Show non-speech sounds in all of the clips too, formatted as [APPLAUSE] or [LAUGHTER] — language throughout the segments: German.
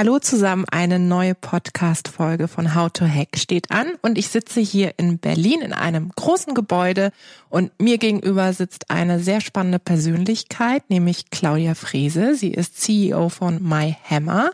Hallo zusammen, eine neue Podcast-Folge von How to Hack steht an und ich sitze hier in Berlin in einem großen Gebäude und mir gegenüber sitzt eine sehr spannende Persönlichkeit, nämlich Claudia Frese. Sie ist CEO von MyHammer.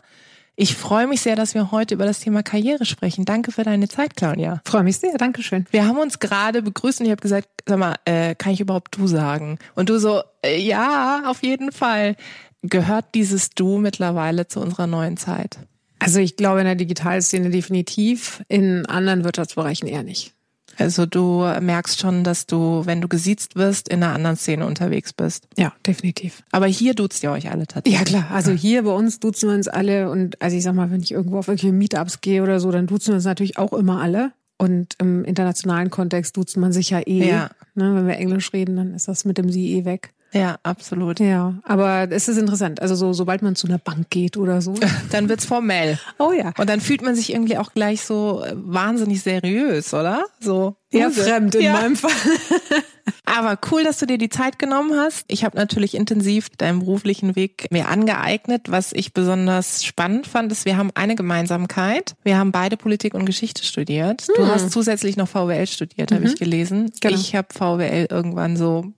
Ich freue mich sehr, dass wir heute über das Thema Karriere sprechen. Danke für deine Zeit, Claudia. Freue mich sehr, danke schön. Wir haben uns gerade begrüßt und ich habe gesagt, sag mal, äh, kann ich überhaupt du sagen? Und du so, äh, ja, auf jeden Fall. Gehört dieses Du mittlerweile zu unserer neuen Zeit? Also ich glaube in der Digitalszene definitiv, in anderen Wirtschaftsbereichen eher nicht. Also du merkst schon, dass du, wenn du gesiezt wirst, in einer anderen Szene unterwegs bist. Ja, definitiv. Aber hier duzt ihr euch alle tatsächlich. Ja klar, also hier bei uns duzen wir uns alle und also ich sag mal, wenn ich irgendwo auf irgendwelche Meetups gehe oder so, dann duzen wir uns natürlich auch immer alle. Und im internationalen Kontext duzt man sich ja eh. Ja. Ne, wenn wir Englisch reden, dann ist das mit dem Sie eh weg. Ja, absolut. Ja, aber es ist interessant. Also so, sobald man zu einer Bank geht oder so, [LAUGHS] dann wird's formell. Oh ja. Und dann fühlt man sich irgendwie auch gleich so äh, wahnsinnig seriös, oder? So eher fremd in ja. meinem Fall. [LAUGHS] Aber cool, dass du dir die Zeit genommen hast. Ich habe natürlich intensiv deinen beruflichen Weg mir angeeignet. Was ich besonders spannend fand, ist, wir haben eine Gemeinsamkeit. Wir haben beide Politik und Geschichte studiert. Du hm. hast zusätzlich noch VWL studiert, mhm. habe ich gelesen. Genau. Ich habe VWL irgendwann so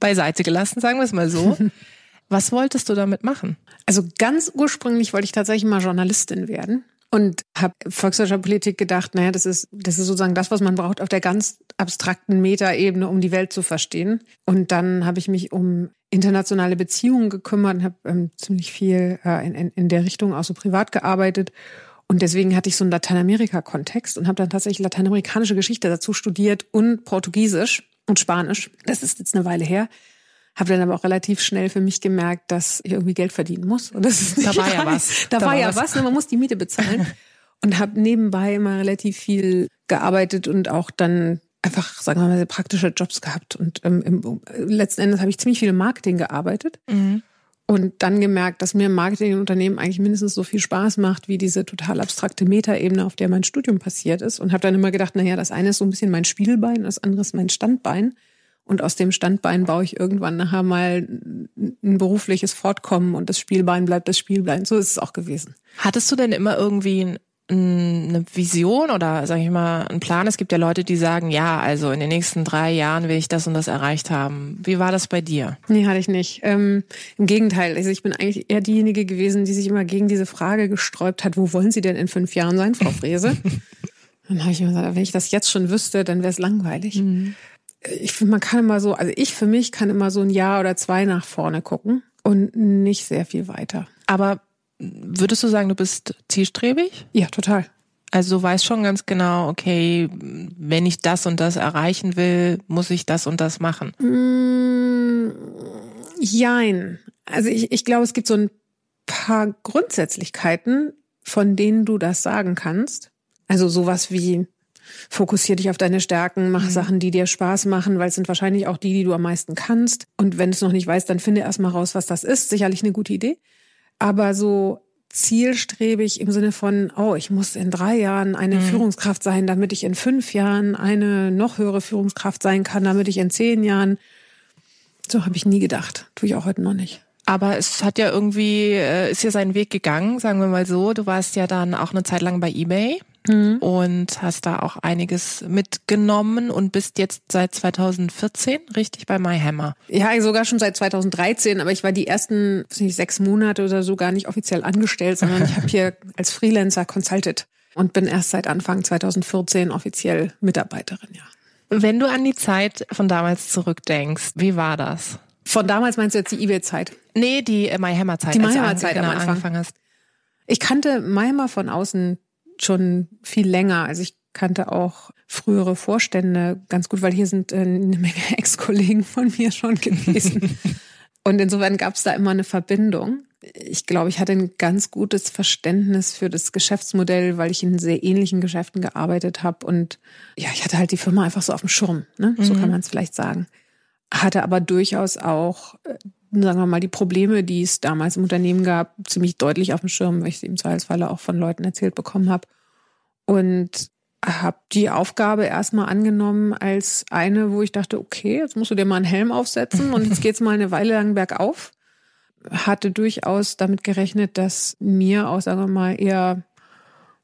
beiseite gelassen, sagen wir es mal so. [LAUGHS] Was wolltest du damit machen? Also ganz ursprünglich wollte ich tatsächlich mal Journalistin werden und habe Volkswirtschaftspolitik gedacht, naja, das ist, das ist sozusagen das, was man braucht auf der ganz abstrakten Metaebene, um die Welt zu verstehen. Und dann habe ich mich um internationale Beziehungen gekümmert und habe ähm, ziemlich viel äh, in, in, in der Richtung auch so privat gearbeitet. Und deswegen hatte ich so einen Lateinamerika-Kontext und habe dann tatsächlich lateinamerikanische Geschichte dazu studiert und Portugiesisch und Spanisch. Das ist jetzt eine Weile her. Habe dann aber auch relativ schnell für mich gemerkt, dass ich irgendwie Geld verdienen muss. Und das ist da war ja was. Da, da war, ja was. was. Ne? Man muss die Miete bezahlen. [LAUGHS] und habe nebenbei immer relativ viel gearbeitet und auch dann einfach, sagen wir mal, praktische Jobs gehabt. Und ähm, im, letzten Endes habe ich ziemlich viel im Marketing gearbeitet. Mhm. Und dann gemerkt, dass mir Marketing im Unternehmen eigentlich mindestens so viel Spaß macht, wie diese total abstrakte Metaebene, auf der mein Studium passiert ist. Und habe dann immer gedacht, naja, das eine ist so ein bisschen mein Spielbein, das andere ist mein Standbein. Und aus dem Standbein baue ich irgendwann nachher mal ein berufliches Fortkommen und das Spielbein bleibt das Spielbein. So ist es auch gewesen. Hattest du denn immer irgendwie eine Vision oder sage ich mal einen Plan? Es gibt ja Leute, die sagen, ja, also in den nächsten drei Jahren will ich das und das erreicht haben. Wie war das bei dir? Nee, hatte ich nicht. Ähm, Im Gegenteil, also ich bin eigentlich eher diejenige gewesen, die sich immer gegen diese Frage gesträubt hat, wo wollen Sie denn in fünf Jahren sein, Frau Frese? [LAUGHS] dann habe ich mir gesagt, wenn ich das jetzt schon wüsste, dann wäre es langweilig. Mhm. Ich finde, man kann immer so, also ich für mich kann immer so ein Jahr oder zwei nach vorne gucken und nicht sehr viel weiter. Aber Würdest du sagen, du bist zielstrebig? Ja, total. Also du weißt schon ganz genau, okay, wenn ich das und das erreichen will, muss ich das und das machen. Mm, jein. Also ich, ich glaube, es gibt so ein paar Grundsätzlichkeiten, von denen du das sagen kannst. Also sowas wie fokussier dich auf deine Stärken, mach mhm. Sachen, die dir Spaß machen, weil es sind wahrscheinlich auch die, die du am meisten kannst. Und wenn du es noch nicht weißt, dann finde erstmal raus, was das ist. Sicherlich eine gute Idee aber so zielstrebig im Sinne von, oh, ich muss in drei Jahren eine mhm. Führungskraft sein, damit ich in fünf Jahren eine noch höhere Führungskraft sein kann, damit ich in zehn Jahren. So habe ich nie gedacht. Tue ich auch heute noch nicht. Aber es hat ja irgendwie, äh, ist ja seinen Weg gegangen, sagen wir mal so. Du warst ja dann auch eine Zeit lang bei eBay mhm. und hast da auch einiges mitgenommen und bist jetzt seit 2014 richtig bei MyHammer. Ja, sogar schon seit 2013, aber ich war die ersten nicht, sechs Monate oder so gar nicht offiziell angestellt, sondern ich [LAUGHS] habe hier als Freelancer consulted und bin erst seit Anfang 2014 offiziell Mitarbeiterin, ja. Wenn du an die Zeit von damals zurückdenkst, wie war das? Von damals meinst du jetzt die eBay-Zeit? Nee, die äh, MyHammer-Zeit. Die MyHammer-Zeit am Anfang. Angefangen hast. Ich kannte MyHammer von außen schon viel länger. Also ich kannte auch frühere Vorstände ganz gut, weil hier sind äh, eine Menge [LAUGHS] Ex-Kollegen von mir schon gewesen. [LAUGHS] Und insofern gab es da immer eine Verbindung. ich glaube, ich hatte ein ganz gutes Verständnis für das Geschäftsmodell, weil ich in sehr ähnlichen Geschäften gearbeitet habe. Und ja, ich hatte halt die Firma einfach so auf dem Schirm, ne? so mhm. kann man es vielleicht sagen. Hatte aber durchaus auch, äh, sagen wir mal, die Probleme, die es damals im Unternehmen gab, ziemlich deutlich auf dem Schirm, weil ich sie im Zweifelsfalle auch von Leuten erzählt bekommen habe. Und habe die Aufgabe erstmal angenommen als eine, wo ich dachte, okay, jetzt musst du dir mal einen Helm aufsetzen und jetzt geht's mal eine Weile lang bergauf. Hatte durchaus damit gerechnet, dass mir auch, sagen wir mal, eher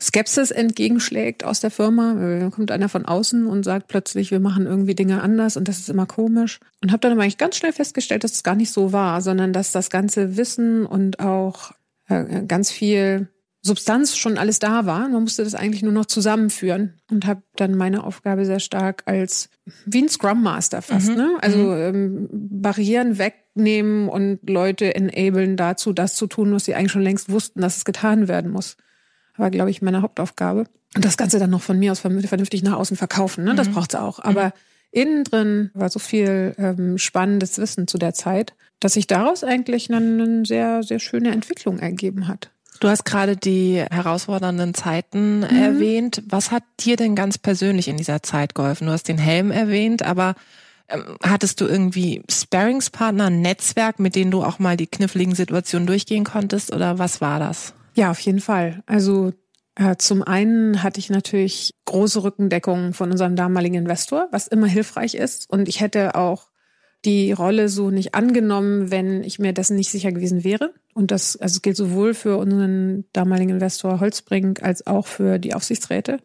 Skepsis entgegenschlägt aus der Firma. Dann kommt einer von außen und sagt plötzlich, wir machen irgendwie Dinge anders und das ist immer komisch. Und habe dann aber eigentlich ganz schnell festgestellt, dass es gar nicht so war, sondern dass das ganze Wissen und auch äh, ganz viel Substanz schon alles da war. Man musste das eigentlich nur noch zusammenführen und habe dann meine Aufgabe sehr stark als wie ein Scrum Master fast, mhm. ne? Also mhm. ähm, Barrieren wegnehmen und Leute enablen dazu, das zu tun, was sie eigentlich schon längst wussten, dass es getan werden muss. War, glaube ich, meine Hauptaufgabe. Und das Ganze dann noch von mir aus vernünftig nach außen verkaufen, ne? Das mhm. braucht's auch. Aber mhm. innen drin war so viel ähm, spannendes Wissen zu der Zeit, dass sich daraus eigentlich eine, eine sehr, sehr schöne Entwicklung ergeben hat. Du hast gerade die herausfordernden Zeiten mhm. erwähnt. Was hat dir denn ganz persönlich in dieser Zeit geholfen? Du hast den Helm erwähnt, aber ähm, hattest du irgendwie Sparringspartner, ein Netzwerk, mit denen du auch mal die kniffligen Situationen durchgehen konntest oder was war das? Ja, auf jeden Fall. Also äh, zum einen hatte ich natürlich große Rückendeckung von unserem damaligen Investor, was immer hilfreich ist. Und ich hätte auch die Rolle so nicht angenommen, wenn ich mir dessen nicht sicher gewesen wäre. Und das also gilt sowohl für unseren damaligen Investor Holzbrink als auch für die Aufsichtsräte,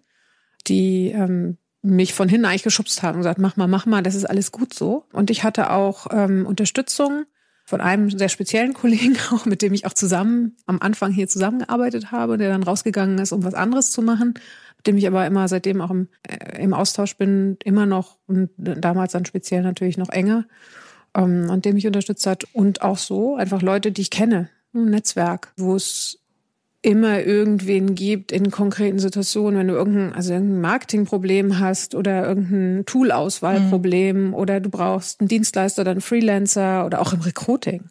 die ähm, mich von hinten eigentlich geschubst haben und gesagt, mach mal, mach mal, das ist alles gut so. Und ich hatte auch ähm, Unterstützung von einem sehr speziellen Kollegen, [LAUGHS] auch mit dem ich auch zusammen am Anfang hier zusammengearbeitet habe, der dann rausgegangen ist, um was anderes zu machen mit dem ich aber immer seitdem auch im, äh, im Austausch bin, immer noch und damals dann speziell natürlich noch enger ähm, und dem mich unterstützt hat. Und auch so einfach Leute, die ich kenne, ein Netzwerk, wo es immer irgendwen gibt in konkreten Situationen, wenn du irgendein, also irgendein Marketingproblem hast oder irgendein Toolauswahlproblem mhm. oder du brauchst einen Dienstleister oder einen Freelancer oder auch im Recruiting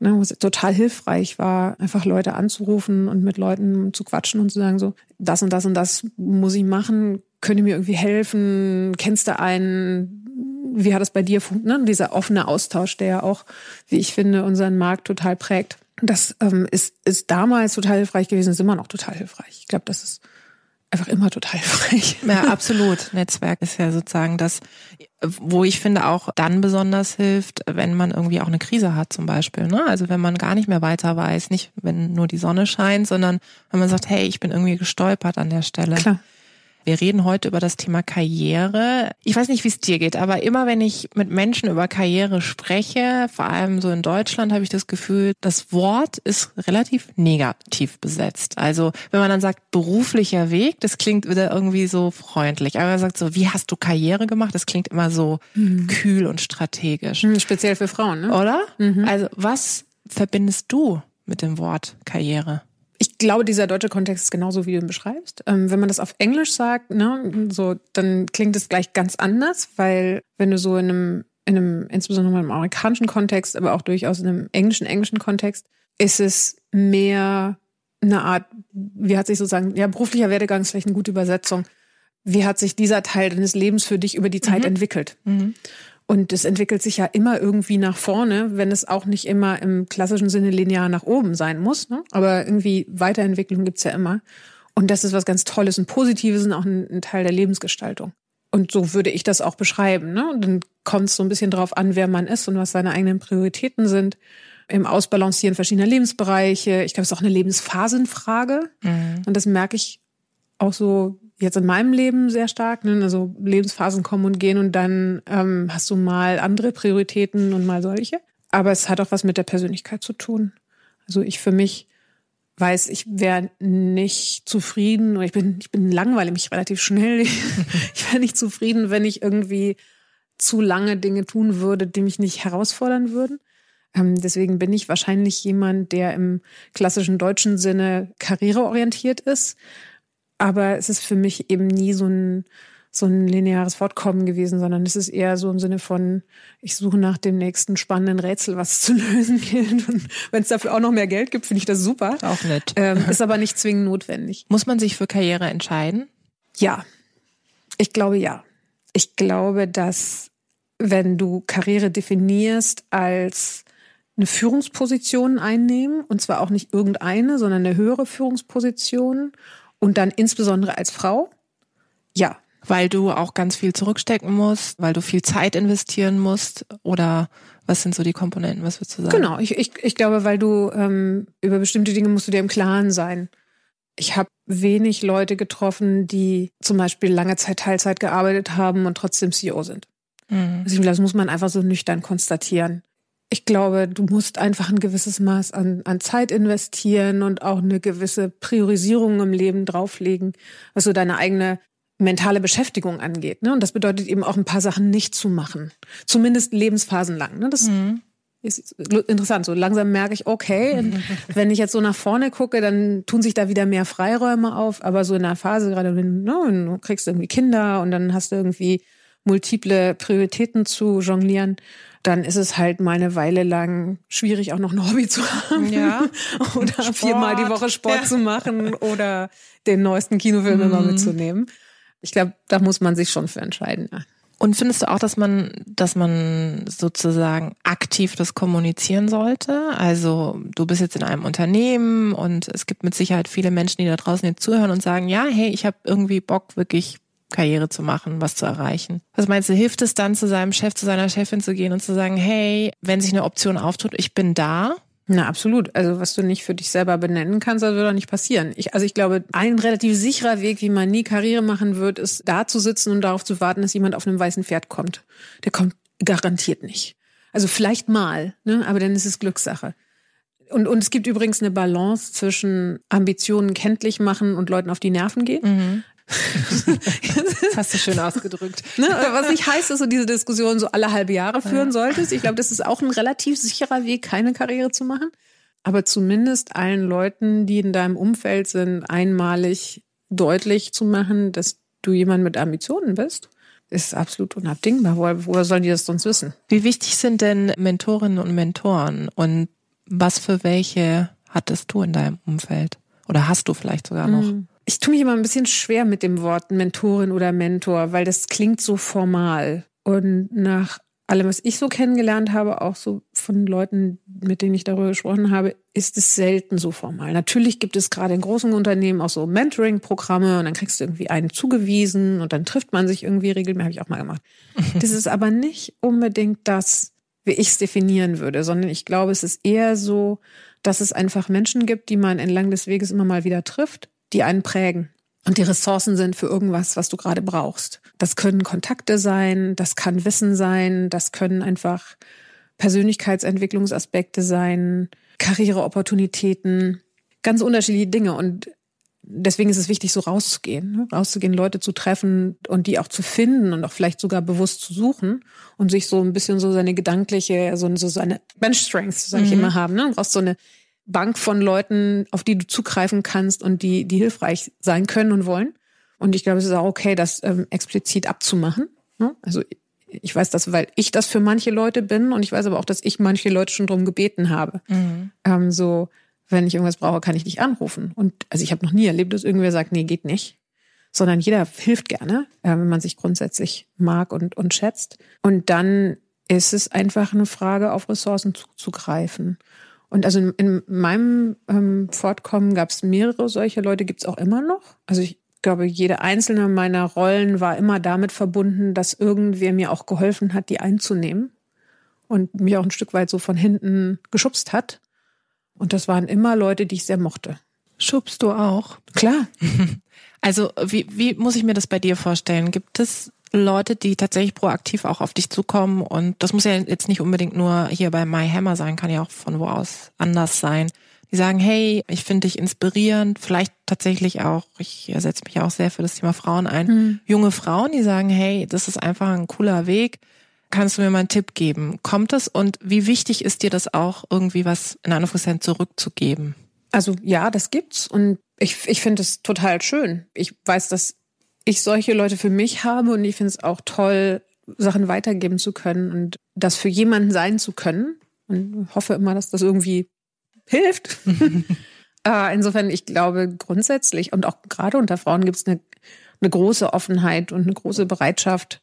ne, wo es total hilfreich war, einfach Leute anzurufen und mit Leuten zu quatschen und zu sagen, so, das und das und das muss ich machen, könnt ihr mir irgendwie helfen, kennst du einen, wie hat das bei dir funktioniert? Ne? Dieser offene Austausch, der ja auch, wie ich finde, unseren Markt total prägt. Das ähm, ist, ist damals total hilfreich gewesen, ist immer noch total hilfreich. Ich glaube, das ist einfach immer total frech. Ja, [LAUGHS] absolut. Netzwerk ist ja sozusagen das, wo ich finde auch dann besonders hilft, wenn man irgendwie auch eine Krise hat zum Beispiel. Ne? Also wenn man gar nicht mehr weiter weiß, nicht wenn nur die Sonne scheint, sondern wenn man sagt, hey, ich bin irgendwie gestolpert an der Stelle. Klar. Wir reden heute über das Thema Karriere. Ich weiß nicht, wie es dir geht, aber immer wenn ich mit Menschen über Karriere spreche, vor allem so in Deutschland, habe ich das Gefühl, das Wort ist relativ negativ besetzt. Also wenn man dann sagt beruflicher Weg, das klingt wieder irgendwie so freundlich. Aber man sagt so, wie hast du Karriere gemacht? Das klingt immer so mhm. kühl und strategisch. Mhm, speziell für Frauen, ne? Oder? Mhm. Also was verbindest du mit dem Wort Karriere? Ich glaube, dieser deutsche Kontext ist genauso, wie du ihn beschreibst. Ähm, wenn man das auf Englisch sagt, ne, so, dann klingt es gleich ganz anders, weil wenn du so in einem, in einem, insbesondere im amerikanischen Kontext, aber auch durchaus in einem englischen, englischen Kontext, ist es mehr eine Art, wie hat sich sozusagen, ja, beruflicher Werdegang ist vielleicht eine gute Übersetzung. Wie hat sich dieser Teil deines Lebens für dich über die Zeit mhm. entwickelt? Mhm. Und es entwickelt sich ja immer irgendwie nach vorne, wenn es auch nicht immer im klassischen Sinne linear nach oben sein muss. Ne? Aber irgendwie Weiterentwicklung gibt's ja immer. Und das ist was ganz Tolles und Positives und auch ein, ein Teil der Lebensgestaltung. Und so würde ich das auch beschreiben. Ne? Und dann kommt es so ein bisschen drauf an, wer man ist und was seine eigenen Prioritäten sind. Im Ausbalancieren verschiedener Lebensbereiche. Ich glaube, es ist auch eine Lebensphasenfrage. Mhm. Und das merke ich auch so jetzt in meinem Leben sehr stark. Ne? Also Lebensphasen kommen und gehen und dann ähm, hast du mal andere Prioritäten und mal solche. Aber es hat auch was mit der Persönlichkeit zu tun. Also ich für mich weiß, ich wäre nicht zufrieden oder ich bin, ich bin langweilig mich relativ schnell. [LAUGHS] ich wäre nicht zufrieden, wenn ich irgendwie zu lange Dinge tun würde, die mich nicht herausfordern würden. Ähm, deswegen bin ich wahrscheinlich jemand, der im klassischen deutschen Sinne karriereorientiert ist aber es ist für mich eben nie so ein, so ein lineares Fortkommen gewesen, sondern es ist eher so im Sinne von, ich suche nach dem nächsten spannenden Rätsel, was zu [LAUGHS] lösen gilt. Und wenn es dafür auch noch mehr Geld gibt, finde ich das super. Auch nett. Ähm, ist aber nicht zwingend notwendig. Muss man sich für Karriere entscheiden? Ja, ich glaube ja. Ich glaube, dass wenn du Karriere definierst als eine Führungsposition einnehmen, und zwar auch nicht irgendeine, sondern eine höhere Führungsposition und dann insbesondere als Frau, ja, weil du auch ganz viel zurückstecken musst, weil du viel Zeit investieren musst oder was sind so die Komponenten, was würdest du sagen? Genau, ich, ich, ich glaube, weil du ähm, über bestimmte Dinge musst du dir im Klaren sein. Ich habe wenig Leute getroffen, die zum Beispiel lange Zeit Teilzeit gearbeitet haben und trotzdem CEO sind. Mhm. Also das muss man einfach so nüchtern konstatieren. Ich glaube, du musst einfach ein gewisses Maß an, an Zeit investieren und auch eine gewisse Priorisierung im Leben drauflegen, was so deine eigene mentale Beschäftigung angeht. Ne? Und das bedeutet eben auch ein paar Sachen nicht zu machen. Zumindest lebensphasen lang. Ne? Das mhm. ist interessant. So langsam merke ich, okay, [LAUGHS] wenn ich jetzt so nach vorne gucke, dann tun sich da wieder mehr Freiräume auf. Aber so in der Phase, gerade wenn, ne, wenn du kriegst irgendwie Kinder und dann hast du irgendwie multiple Prioritäten zu jonglieren, dann ist es halt mal eine Weile lang schwierig, auch noch ein Hobby zu [LAUGHS] haben. Ja. [LAUGHS] oder Sport. viermal die Woche Sport ja. zu machen oder den neuesten Kinofilm mhm. immer mitzunehmen. Ich glaube, da muss man sich schon für entscheiden. Ja. Und findest du auch, dass man, dass man sozusagen aktiv das kommunizieren sollte? Also du bist jetzt in einem Unternehmen und es gibt mit Sicherheit viele Menschen, die da draußen jetzt zuhören und sagen, ja, hey, ich habe irgendwie Bock, wirklich Karriere zu machen, was zu erreichen. Was meinst du, hilft es dann zu seinem Chef, zu seiner Chefin zu gehen und zu sagen, hey, wenn sich eine Option auftut, ich bin da na, absolut. Also was du nicht für dich selber benennen kannst, das wird auch nicht passieren. Ich, also ich glaube, ein relativ sicherer Weg, wie man nie Karriere machen wird, ist da zu sitzen und darauf zu warten, dass jemand auf einem weißen Pferd kommt. Der kommt garantiert nicht. Also vielleicht mal, ne? aber dann ist es Glückssache. Und, und es gibt übrigens eine Balance zwischen Ambitionen kenntlich machen und Leuten auf die Nerven gehen. Mhm. Das hast du schön ausgedrückt. Ne? [LAUGHS] Was nicht heißt, dass du diese Diskussion so alle halbe Jahre führen solltest. Ich glaube, das ist auch ein relativ sicherer Weg, keine Karriere zu machen. Aber zumindest allen Leuten, die in deinem Umfeld sind, einmalig deutlich zu machen, dass du jemand mit Ambitionen bist, ist absolut unabdingbar. Woher, woher sollen die das sonst wissen? Wie wichtig sind denn Mentorinnen und Mentoren und was für welche hattest du in deinem Umfeld? Oder hast du vielleicht sogar noch? Hm ich tue mich immer ein bisschen schwer mit dem Wort Mentorin oder Mentor, weil das klingt so formal. Und nach allem, was ich so kennengelernt habe, auch so von Leuten, mit denen ich darüber gesprochen habe, ist es selten so formal. Natürlich gibt es gerade in großen Unternehmen auch so Mentoring-Programme und dann kriegst du irgendwie einen zugewiesen und dann trifft man sich irgendwie regelmäßig, habe ich auch mal gemacht. [LAUGHS] Das ist aber nicht unbedingt das, wie ich es definieren würde, sondern ich glaube, es ist eher so, dass es einfach Menschen gibt, die man entlang des Weges immer mal wieder trifft die einen prägen und die Ressourcen sind für irgendwas, was du gerade brauchst. Das können Kontakte sein, das kann Wissen sein, das können einfach Persönlichkeitsentwicklungsaspekte sein, Karriereopportunitäten, ganz unterschiedliche Dinge. Und deswegen ist es wichtig, so rauszugehen, ne? rauszugehen, Leute zu treffen und die auch zu finden und auch vielleicht sogar bewusst zu suchen und sich so ein bisschen so seine gedankliche, so, seine Bench Strength, sage ich mhm. immer, haben. Ne? Du brauchst so eine Bank von Leuten, auf die du zugreifen kannst und die, die hilfreich sein können und wollen. Und ich glaube, es ist auch okay, das ähm, explizit abzumachen. Ne? Also ich weiß das, weil ich das für manche Leute bin und ich weiß aber auch, dass ich manche Leute schon drum gebeten habe. Mhm. Ähm, so, wenn ich irgendwas brauche, kann ich dich anrufen. Und also ich habe noch nie erlebt, dass irgendwer sagt, nee, geht nicht. Sondern jeder hilft gerne, äh, wenn man sich grundsätzlich mag und, und schätzt. Und dann ist es einfach eine Frage, auf Ressourcen zuzugreifen. Und also in, in meinem ähm, Fortkommen gab es mehrere solche Leute, gibt es auch immer noch. Also ich glaube, jede einzelne meiner Rollen war immer damit verbunden, dass irgendwer mir auch geholfen hat, die einzunehmen und mich auch ein Stück weit so von hinten geschubst hat. Und das waren immer Leute, die ich sehr mochte. Schubst du auch? Klar. [LAUGHS] Also wie, wie muss ich mir das bei dir vorstellen? Gibt es Leute, die tatsächlich proaktiv auch auf dich zukommen. Und das muss ja jetzt nicht unbedingt nur hier bei My Hammer sein, kann ja auch von wo aus anders sein. Die sagen, hey, ich finde dich inspirierend, vielleicht tatsächlich auch, ich setze mich auch sehr für das Thema Frauen ein, mhm. junge Frauen, die sagen, hey, das ist einfach ein cooler Weg. Kannst du mir mal einen Tipp geben? Kommt das und wie wichtig ist dir das auch, irgendwie was in Anführungszeichen zurückzugeben? Also ja, das gibt's und ich, ich finde es total schön. Ich weiß, dass ich solche Leute für mich habe und ich finde es auch toll, Sachen weitergeben zu können und das für jemanden sein zu können. Und hoffe immer, dass das irgendwie hilft. [LAUGHS] äh, insofern, ich glaube grundsätzlich und auch gerade unter Frauen gibt es eine, eine große Offenheit und eine große Bereitschaft,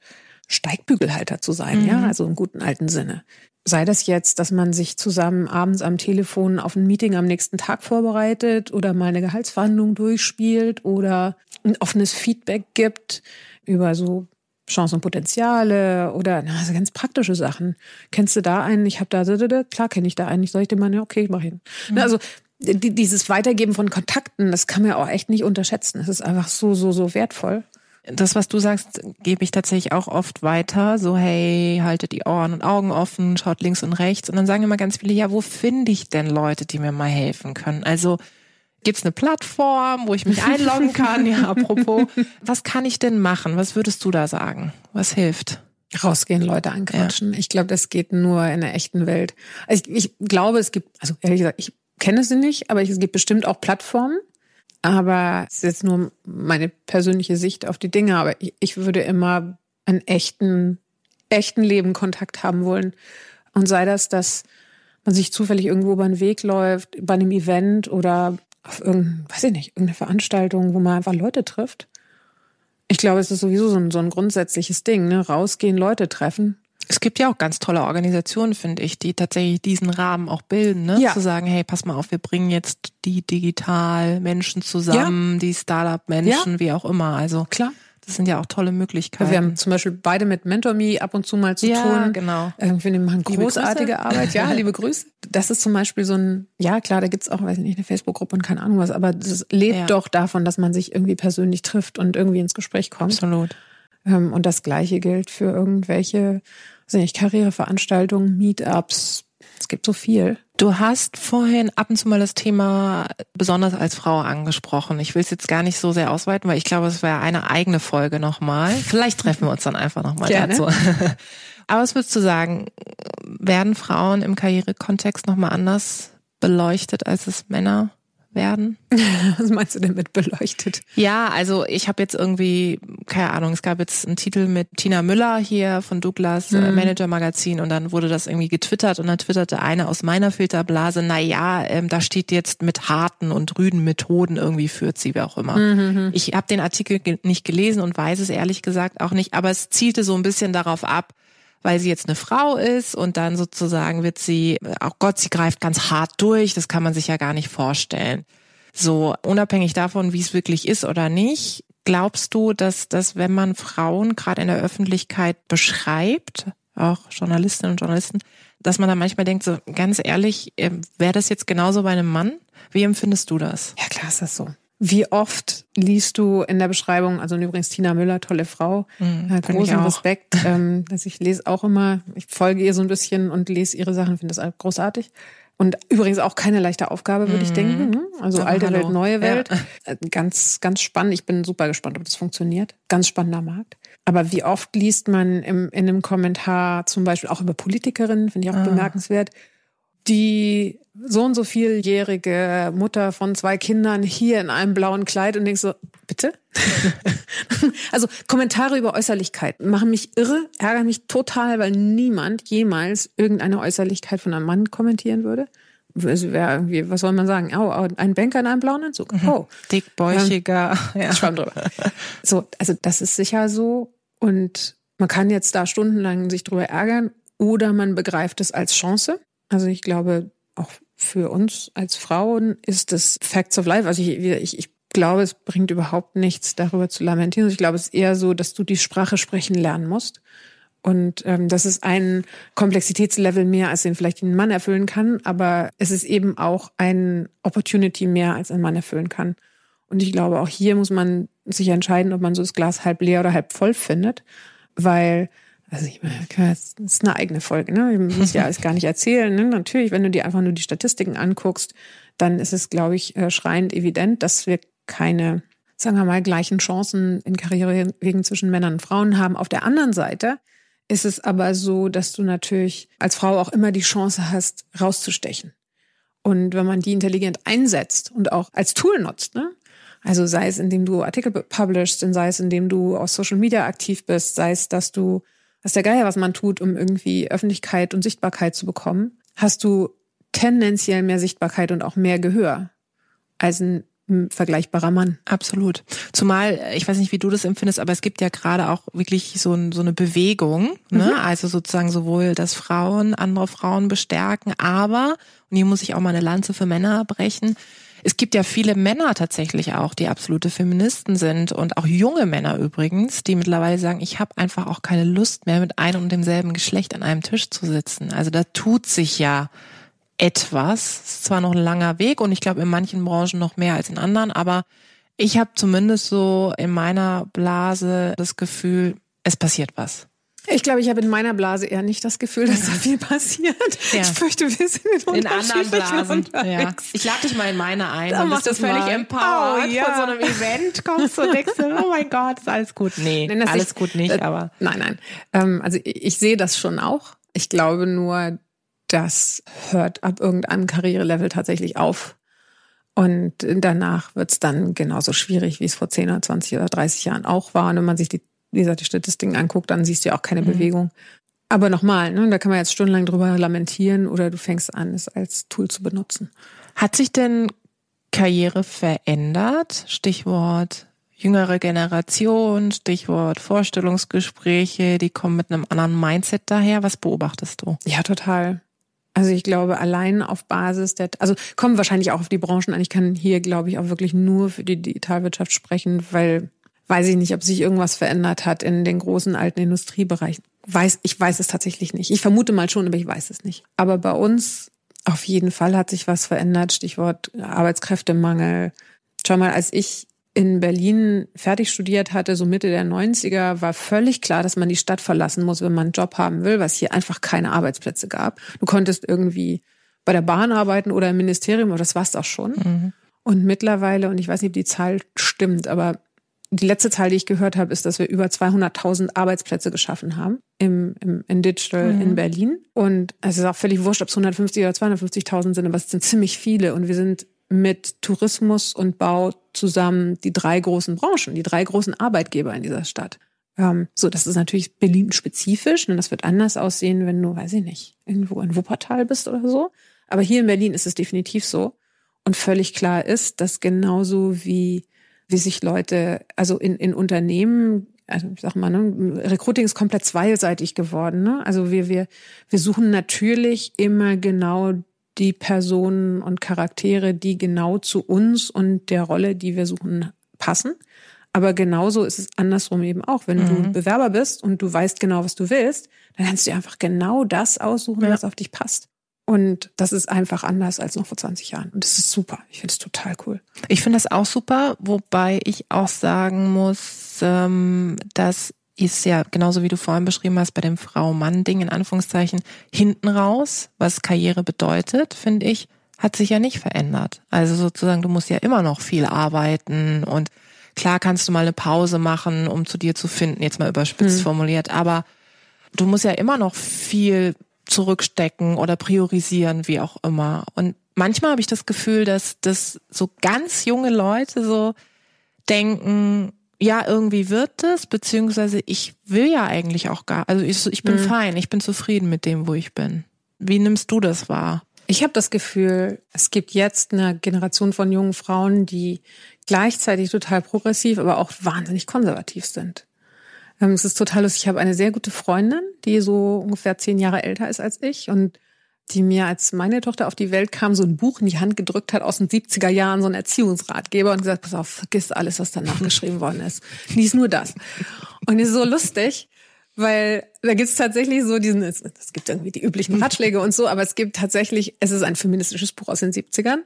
Steigbügelhalter zu sein, mhm. ja, also im guten alten Sinne. Sei das jetzt, dass man sich zusammen abends am Telefon auf ein Meeting am nächsten Tag vorbereitet oder mal eine Gehaltsverhandlung durchspielt oder ein offenes Feedback gibt über so Chancen und Potenziale oder na, also ganz praktische Sachen. Kennst du da einen? Ich habe da, klar kenne ich da einen. Ich soll ich dir mal, ja, okay, ich mach hin. Mhm. Also die, dieses Weitergeben von Kontakten, das kann man auch echt nicht unterschätzen. Es ist einfach so, so, so wertvoll das, was du sagst, gebe ich tatsächlich auch oft weiter. So, hey, haltet die Ohren und Augen offen, schaut links und rechts. Und dann sagen immer ganz viele, ja, wo finde ich denn Leute, die mir mal helfen können? Also gibt's eine Plattform, wo ich mich einloggen kann? ja, apropos, was kann ich denn machen? Was würdest du da sagen? Was hilft? Rausgehen, Leute anquatschen. Ja. Ich glaube, das geht nur in der echten Welt. Also ich, ich glaube, es gibt, also ehrlich gesagt, ich kenne sie nicht, aber es gibt bestimmt auch Plattformen, aber es ist jetzt nur meine persönliche Sicht auf die Dinge. Aber ich, ich würde immer einen echten, echten Leben Kontakt haben wollen. Und sei das, dass man sich zufällig irgendwo über den Weg läuft, bei einem Event oder auf irgendein, weiß ich nicht, irgendeine Veranstaltung, wo man einfach Leute trifft. Ich glaube, es ist sowieso so ein, so ein grundsätzliches Ding, ne? Rausgehen, Leute treffen. Es gibt ja auch ganz tolle Organisationen, finde ich, die tatsächlich diesen Rahmen auch bilden, ne? Ja. Zu sagen, hey, pass mal auf, wir bringen jetzt die digital Menschen zusammen, ja. die Startup-Menschen, ja. wie auch immer. Also klar. Das sind ja auch tolle Möglichkeiten. Wir haben zum Beispiel beide mit MentorMe ab und zu mal zu ja, tun. genau. Wir machen großartige Arbeit. Ja, [LAUGHS] liebe Grüße. Das ist zum Beispiel so ein, ja klar, da gibt's auch, weiß ich nicht, eine Facebook-Gruppe und keine Ahnung was, aber das lebt ja. doch davon, dass man sich irgendwie persönlich trifft und irgendwie ins Gespräch kommt. Absolut. Ähm, und das Gleiche gilt für irgendwelche weiß nicht, Karriereveranstaltungen, Meetups. Es gibt so viel. Du hast vorhin ab und zu mal das Thema besonders als Frau angesprochen. Ich will es jetzt gar nicht so sehr ausweiten, weil ich glaube, es wäre eine eigene Folge nochmal. Vielleicht treffen wir uns dann einfach nochmal dazu. [LAUGHS] Aber was würdest du sagen, werden Frauen im Karrierekontext nochmal anders beleuchtet, als es Männer werden. [LAUGHS] Was meinst du denn mit beleuchtet? Ja, also ich habe jetzt irgendwie, keine Ahnung, es gab jetzt einen Titel mit Tina Müller hier von Douglas äh, mhm. Manager Magazin und dann wurde das irgendwie getwittert und dann twitterte eine aus meiner Filterblase, na ja, ähm, da steht jetzt mit harten und rüden Methoden irgendwie führt sie, wer auch immer. Mhm. Ich habe den Artikel ge nicht gelesen und weiß es ehrlich gesagt auch nicht, aber es zielte so ein bisschen darauf ab, weil sie jetzt eine Frau ist und dann sozusagen wird sie, auch oh Gott, sie greift ganz hart durch, das kann man sich ja gar nicht vorstellen. So, unabhängig davon, wie es wirklich ist oder nicht, glaubst du, dass, dass wenn man Frauen gerade in der Öffentlichkeit beschreibt, auch Journalistinnen und Journalisten, dass man da manchmal denkt, so ganz ehrlich, ähm, wäre das jetzt genauso bei einem Mann? Wie empfindest du das? Ja, klar ist das so. Wie oft liest du in der Beschreibung, also übrigens Tina Müller, tolle Frau, mhm, äh, großen Respekt. Ähm, dass ich lese auch immer, ich folge ihr so ein bisschen und lese ihre Sachen, finde das großartig. Und übrigens auch keine leichte Aufgabe, würde mhm. ich denken. Ne? Also Ach, alte hallo. Welt, neue Welt. Ja. Ganz, ganz spannend. Ich bin super gespannt, ob das funktioniert. Ganz spannender Markt. Aber wie oft liest man im, in einem Kommentar zum Beispiel auch über Politikerinnen, finde ich auch ah. bemerkenswert, die so und so vieljährige Mutter von zwei Kindern hier in einem blauen Kleid und denkst so, bitte? [LAUGHS] also Kommentare über Äußerlichkeiten machen mich irre, ärgern mich total, weil niemand jemals irgendeine Äußerlichkeit von einem Mann kommentieren würde. Also wäre irgendwie, was soll man sagen? Oh, oh, ein Banker in einem blauen Anzug. Mhm. Oh. Dickbäuchiger. Ähm, [LAUGHS] ja. Schwamm drüber. So, also das ist sicher so. Und man kann jetzt da stundenlang sich drüber ärgern oder man begreift es als Chance. Also ich glaube, auch für uns als Frauen ist das Facts of Life. Also ich, ich, ich glaube, es bringt überhaupt nichts, darüber zu lamentieren. Ich glaube, es ist eher so, dass du die Sprache sprechen lernen musst. Und ähm, das ist ein Komplexitätslevel mehr, als den vielleicht ein Mann erfüllen kann. Aber es ist eben auch ein Opportunity mehr, als ein Mann erfüllen kann. Und ich glaube, auch hier muss man sich entscheiden, ob man so das Glas halb leer oder halb voll findet. Weil also ich meine, das ist eine eigene Folge, ne? Ich muss ja [LAUGHS] alles gar nicht erzählen. Ne? Natürlich, wenn du dir einfach nur die Statistiken anguckst, dann ist es, glaube ich, äh, schreiend evident, dass wir keine, sagen wir mal, gleichen Chancen in Karrierewegen zwischen Männern und Frauen haben. Auf der anderen Seite ist es aber so, dass du natürlich als Frau auch immer die Chance hast, rauszustechen. Und wenn man die intelligent einsetzt und auch als Tool nutzt, ne? Also sei es, indem du Artikel publishst, sei es, indem du auf Social Media aktiv bist, sei es, dass du, was der Geier, was man tut, um irgendwie Öffentlichkeit und Sichtbarkeit zu bekommen, hast du tendenziell mehr Sichtbarkeit und auch mehr Gehör als ein vergleichbarer Mann. Absolut. Zumal, ich weiß nicht, wie du das empfindest, aber es gibt ja gerade auch wirklich so, ein, so eine Bewegung, ne? Mhm. also sozusagen sowohl, dass Frauen andere Frauen bestärken, aber, und hier muss ich auch mal eine Lanze für Männer brechen, es gibt ja viele Männer tatsächlich auch, die absolute Feministen sind und auch junge Männer übrigens, die mittlerweile sagen, ich habe einfach auch keine Lust mehr, mit einem und demselben Geschlecht an einem Tisch zu sitzen. Also da tut sich ja etwas. Es ist zwar noch ein langer Weg und ich glaube in manchen Branchen noch mehr als in anderen, aber ich habe zumindest so in meiner Blase das Gefühl, es passiert was. Ich glaube, ich habe in meiner Blase eher nicht das Gefühl, dass da viel passiert. Ja. Ich fürchte, wir sind in, in anderen Blasen. Ja. Ich lade dich mal in meine ein. Da machst du völlig mal. empowered oh, ja. von so einem Event kommst du und denkst, oh mein Gott, ist alles gut. Nee, nein, alles ich, gut nicht, äh, aber. Nein, nein. Ähm, also ich, ich sehe das schon auch. Ich glaube nur, das hört ab irgendeinem Karrierelevel tatsächlich auf. Und danach wird es dann genauso schwierig, wie es vor 10 oder 20 oder 30 Jahren auch war. Und wenn man sich die, wie gesagt, die Statistiken anguckt, dann siehst du ja auch keine mhm. Bewegung. Aber nochmal, ne, da kann man jetzt stundenlang drüber lamentieren oder du fängst an, es als Tool zu benutzen. Hat sich denn Karriere verändert? Stichwort jüngere Generation, Stichwort Vorstellungsgespräche, die kommen mit einem anderen Mindset daher. Was beobachtest du? Ja, total. Also ich glaube, allein auf Basis der, also kommen wahrscheinlich auch auf die Branchen an. Ich kann hier, glaube ich, auch wirklich nur für die Digitalwirtschaft sprechen, weil weiß ich nicht, ob sich irgendwas verändert hat in den großen alten Industriebereichen. Weiß, ich weiß es tatsächlich nicht. Ich vermute mal schon, aber ich weiß es nicht. Aber bei uns auf jeden Fall hat sich was verändert. Stichwort Arbeitskräftemangel. Schau mal, als ich in Berlin fertig studiert hatte, so Mitte der 90er, war völlig klar, dass man die Stadt verlassen muss, wenn man einen Job haben will, weil es hier einfach keine Arbeitsplätze gab. Du konntest irgendwie bei der Bahn arbeiten oder im Ministerium, aber das war's auch schon. Mhm. Und mittlerweile, und ich weiß nicht, ob die Zahl stimmt, aber die letzte Zahl, die ich gehört habe, ist, dass wir über 200.000 Arbeitsplätze geschaffen haben im, im in Digital mhm. in Berlin. Und es ist auch völlig wurscht, ob es 150 oder 250.000 sind, aber es sind ziemlich viele. Und wir sind mit Tourismus und Bau zusammen die drei großen Branchen, die drei großen Arbeitgeber in dieser Stadt. Ähm, so, das ist natürlich Berlin-spezifisch, und das wird anders aussehen, wenn du, weiß ich nicht, irgendwo in Wuppertal bist oder so. Aber hier in Berlin ist es definitiv so. Und völlig klar ist, dass genauso wie, wie sich Leute, also in, in Unternehmen, also ich sag mal, ne, Recruiting ist komplett zweiseitig geworden. Ne? Also wir, wir, wir suchen natürlich immer genau die Personen und Charaktere, die genau zu uns und der Rolle, die wir suchen, passen. Aber genauso ist es andersrum eben auch. Wenn mhm. du Bewerber bist und du weißt genau, was du willst, dann kannst du dir einfach genau das aussuchen, ja. was auf dich passt. Und das ist einfach anders als noch vor 20 Jahren. Und das ist super. Ich finde es total cool. Ich finde das auch super, wobei ich auch sagen muss, ähm, dass ist ja genauso wie du vorhin beschrieben hast bei dem Frau-Mann-Ding in Anführungszeichen hinten raus, was Karriere bedeutet, finde ich, hat sich ja nicht verändert. Also sozusagen, du musst ja immer noch viel arbeiten und klar kannst du mal eine Pause machen, um zu dir zu finden, jetzt mal überspitzt hm. formuliert, aber du musst ja immer noch viel zurückstecken oder priorisieren, wie auch immer. Und manchmal habe ich das Gefühl, dass das so ganz junge Leute so denken, ja, irgendwie wird es, beziehungsweise ich will ja eigentlich auch gar, also ich, ich bin mhm. fein, ich bin zufrieden mit dem, wo ich bin. Wie nimmst du das wahr? Ich habe das Gefühl, es gibt jetzt eine Generation von jungen Frauen, die gleichzeitig total progressiv, aber auch wahnsinnig konservativ sind. Ähm, es ist total lustig. Ich habe eine sehr gute Freundin, die so ungefähr zehn Jahre älter ist als ich und die mir, als meine Tochter auf die Welt kam, so ein Buch in die Hand gedrückt hat aus den 70er Jahren, so ein Erziehungsratgeber und gesagt, pass auf, vergiss alles, was danach geschrieben worden ist. Lies nur das. Und es ist so lustig, weil da gibt es tatsächlich so diesen, es, es gibt irgendwie die üblichen Ratschläge und so, aber es gibt tatsächlich, es ist ein feministisches Buch aus den 70ern.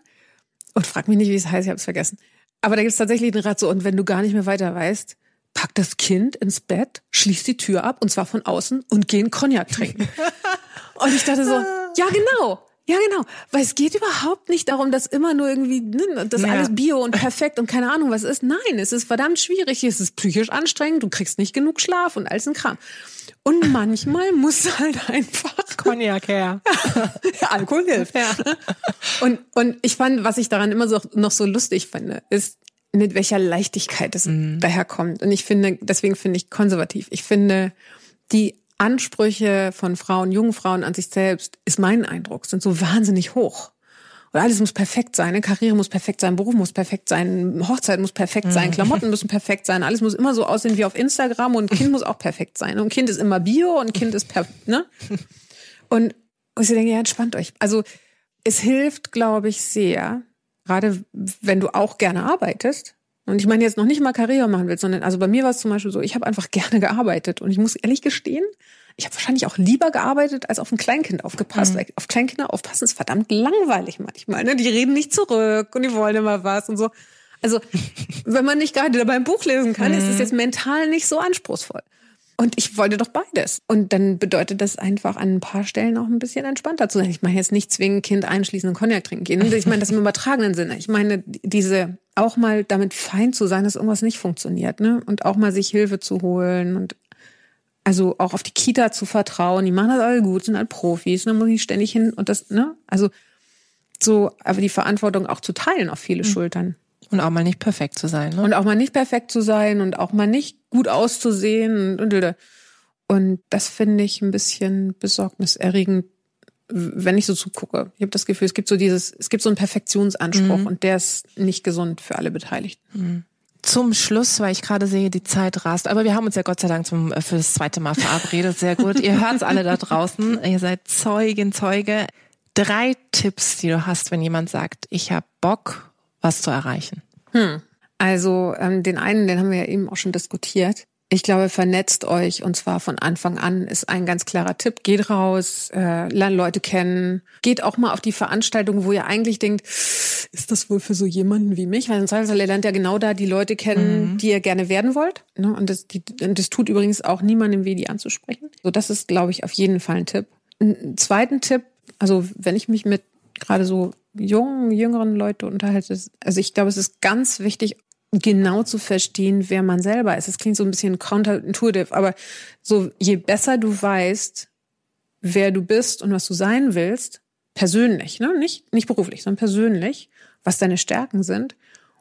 Und frag mich nicht, wie es heißt, ich habe es vergessen. Aber da gibt es tatsächlich den Rat so, und wenn du gar nicht mehr weiter weißt, pack das Kind ins Bett, schließ die Tür ab, und zwar von außen, und geh einen Cognac trinken. [LAUGHS] und ich dachte so, ja, genau. Ja, genau. Weil es geht überhaupt nicht darum, dass immer nur irgendwie, ne, das ja. alles bio und perfekt und keine Ahnung was ist. Nein, es ist verdammt schwierig. Es ist psychisch anstrengend. Du kriegst nicht genug Schlaf und alles ein Kram. Und [LAUGHS] manchmal muss halt einfach Cognac her. [LAUGHS] Alkohol hilft. Ja. Und, und ich fand, was ich daran immer so, noch so lustig finde, ist, mit welcher Leichtigkeit es mhm. daherkommt. Und ich finde, deswegen finde ich konservativ. Ich finde, die Ansprüche von Frauen, jungen Frauen an sich selbst, ist mein Eindruck, sind so wahnsinnig hoch. Und alles muss perfekt sein. Eine Karriere muss perfekt sein, Beruf muss perfekt sein, Hochzeit muss perfekt sein, mhm. Klamotten müssen [LAUGHS] perfekt sein, alles muss immer so aussehen wie auf Instagram und Kind muss auch perfekt sein. Und Kind ist immer Bio und Kind ist perfekt, ne? [LAUGHS] Und, und ich denke, ja, entspannt euch. Also es hilft, glaube ich, sehr, gerade wenn du auch gerne arbeitest. Und ich meine jetzt noch nicht mal Karriere machen willst, sondern also bei mir war es zum Beispiel so, ich habe einfach [LAUGHS] gerne gearbeitet. Und ich muss ehrlich gestehen, ich habe wahrscheinlich auch lieber gearbeitet, als auf ein Kleinkind aufgepasst. Mhm. Auf Kleinkinder aufpassen ist verdammt langweilig manchmal. Ne? Die reden nicht zurück und die wollen immer was und so. Also, [LAUGHS] wenn man nicht gerade dabei ein Buch lesen kann, mhm. ist es jetzt mental nicht so anspruchsvoll. Und ich wollte doch beides. Und dann bedeutet das einfach an ein paar Stellen auch ein bisschen entspannter zu sein. Ich meine jetzt nicht zwingend Kind einschließen und Cognac trinken gehen. Ich meine das im übertragenen Sinne. Ich meine diese auch mal damit fein zu sein, dass irgendwas nicht funktioniert, ne? Und auch mal sich Hilfe zu holen und also auch auf die Kita zu vertrauen, die machen das alle gut, sind halt Profis, dann ne, muss ich ständig hin und das, ne? Also so, aber die Verantwortung auch zu teilen auf viele mhm. Schultern. Und auch mal nicht perfekt zu sein. Ne? Und auch mal nicht perfekt zu sein und auch mal nicht gut auszusehen. Und, und, und das finde ich ein bisschen besorgniserregend, wenn ich so zugucke. Ich habe das Gefühl, es gibt so dieses, es gibt so einen Perfektionsanspruch mhm. und der ist nicht gesund für alle Beteiligten. Mhm zum Schluss, weil ich gerade sehe, die Zeit rast. Aber wir haben uns ja Gott sei Dank zum, äh, für das zweite Mal verabredet. Sehr gut. Ihr hört es alle da draußen. Ihr seid Zeugin, Zeuge. Drei Tipps, die du hast, wenn jemand sagt, ich habe Bock, was zu erreichen. Hm. Also ähm, den einen, den haben wir ja eben auch schon diskutiert. Ich glaube, vernetzt euch und zwar von Anfang an ist ein ganz klarer Tipp. Geht raus, äh, lernt Leute kennen. Geht auch mal auf die Veranstaltung, wo ihr eigentlich denkt, ist das wohl für so jemanden wie mich? Weil im Zweifelsfall lernt ja genau da die Leute kennen, mhm. die ihr gerne werden wollt. Ne? Und, das, die, und das tut übrigens auch niemandem weh, die anzusprechen. So, das ist, glaube ich, auf jeden Fall ein Tipp. Ein zweiten Tipp, also wenn ich mich mit gerade so jungen, jüngeren Leute unterhalte, also ich glaube, es ist ganz wichtig, genau zu verstehen, wer man selber ist. Das klingt so ein bisschen counterintuitive, aber so je besser du weißt, wer du bist und was du sein willst, persönlich, ne? nicht, nicht beruflich, sondern persönlich, was deine Stärken sind,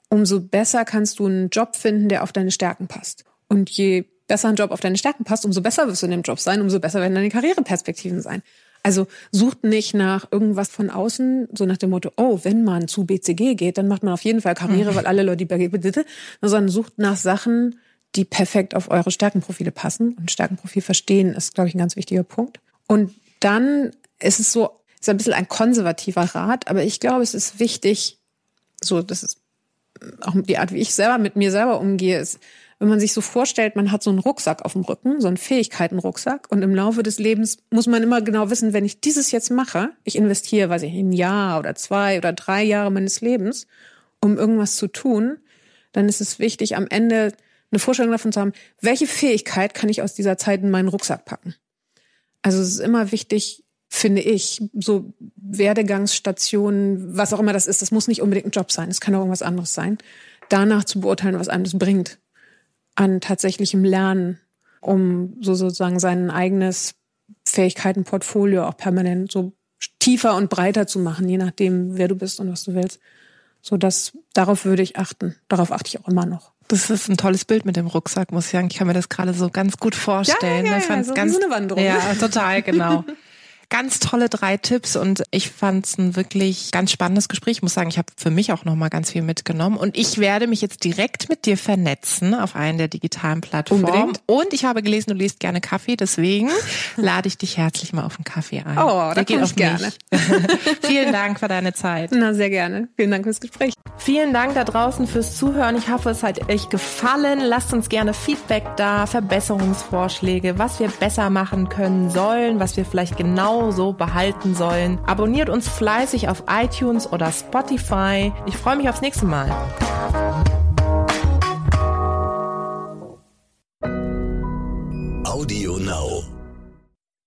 umso besser kannst du einen Job finden, der auf deine Stärken passt. Und je besser ein Job auf deine Stärken passt, umso besser wirst du in dem Job sein, umso besser werden deine Karriereperspektiven sein. Also sucht nicht nach irgendwas von außen, so nach dem Motto, oh, wenn man zu BCG geht, dann macht man auf jeden Fall Karriere, mhm. weil alle Leute die BCG, sondern sucht nach Sachen, die perfekt auf eure Stärkenprofile passen. Und Stärkenprofil verstehen ist, glaube ich, ein ganz wichtiger Punkt. Und dann ist es so, ist ein bisschen ein konservativer Rat, aber ich glaube, es ist wichtig, so, das ist auch die Art, wie ich selber mit mir selber umgehe, ist, wenn man sich so vorstellt, man hat so einen Rucksack auf dem Rücken, so einen Fähigkeitenrucksack und im Laufe des Lebens muss man immer genau wissen, wenn ich dieses jetzt mache, ich investiere, weiß ich, ein Jahr oder zwei oder drei Jahre meines Lebens, um irgendwas zu tun, dann ist es wichtig, am Ende eine Vorstellung davon zu haben, welche Fähigkeit kann ich aus dieser Zeit in meinen Rucksack packen. Also es ist immer wichtig, finde ich, so Werdegangsstationen, was auch immer das ist, das muss nicht unbedingt ein Job sein, es kann auch irgendwas anderes sein, danach zu beurteilen, was einem das bringt an tatsächlichem Lernen, um so sozusagen sein eigenes Fähigkeitenportfolio auch permanent so tiefer und breiter zu machen, je nachdem, wer du bist und was du willst. So dass darauf würde ich achten. Darauf achte ich auch immer noch. Das ist ein tolles Bild mit dem Rucksack, muss ich sagen. Ich kann mir das gerade so ganz gut vorstellen. Ja, ja, ja, ja so ganz, wie so eine Wanderung. Ja, total, genau. [LAUGHS] Ganz tolle drei Tipps und ich fand es ein wirklich ganz spannendes Gespräch. Ich muss sagen, ich habe für mich auch nochmal ganz viel mitgenommen und ich werde mich jetzt direkt mit dir vernetzen auf einen der digitalen Plattformen. Unbedingt. Und ich habe gelesen, du liest gerne Kaffee, deswegen [LAUGHS] lade ich dich herzlich mal auf einen Kaffee ein. Oh, da geht auch gerne. [LAUGHS] Vielen Dank für deine Zeit. Na, sehr gerne. Vielen Dank fürs Gespräch. Vielen Dank da draußen fürs Zuhören. Ich hoffe, es hat euch gefallen. Lasst uns gerne Feedback da, Verbesserungsvorschläge, was wir besser machen können sollen, was wir vielleicht genau so behalten sollen. Abonniert uns fleißig auf iTunes oder Spotify. Ich freue mich aufs nächste Mal.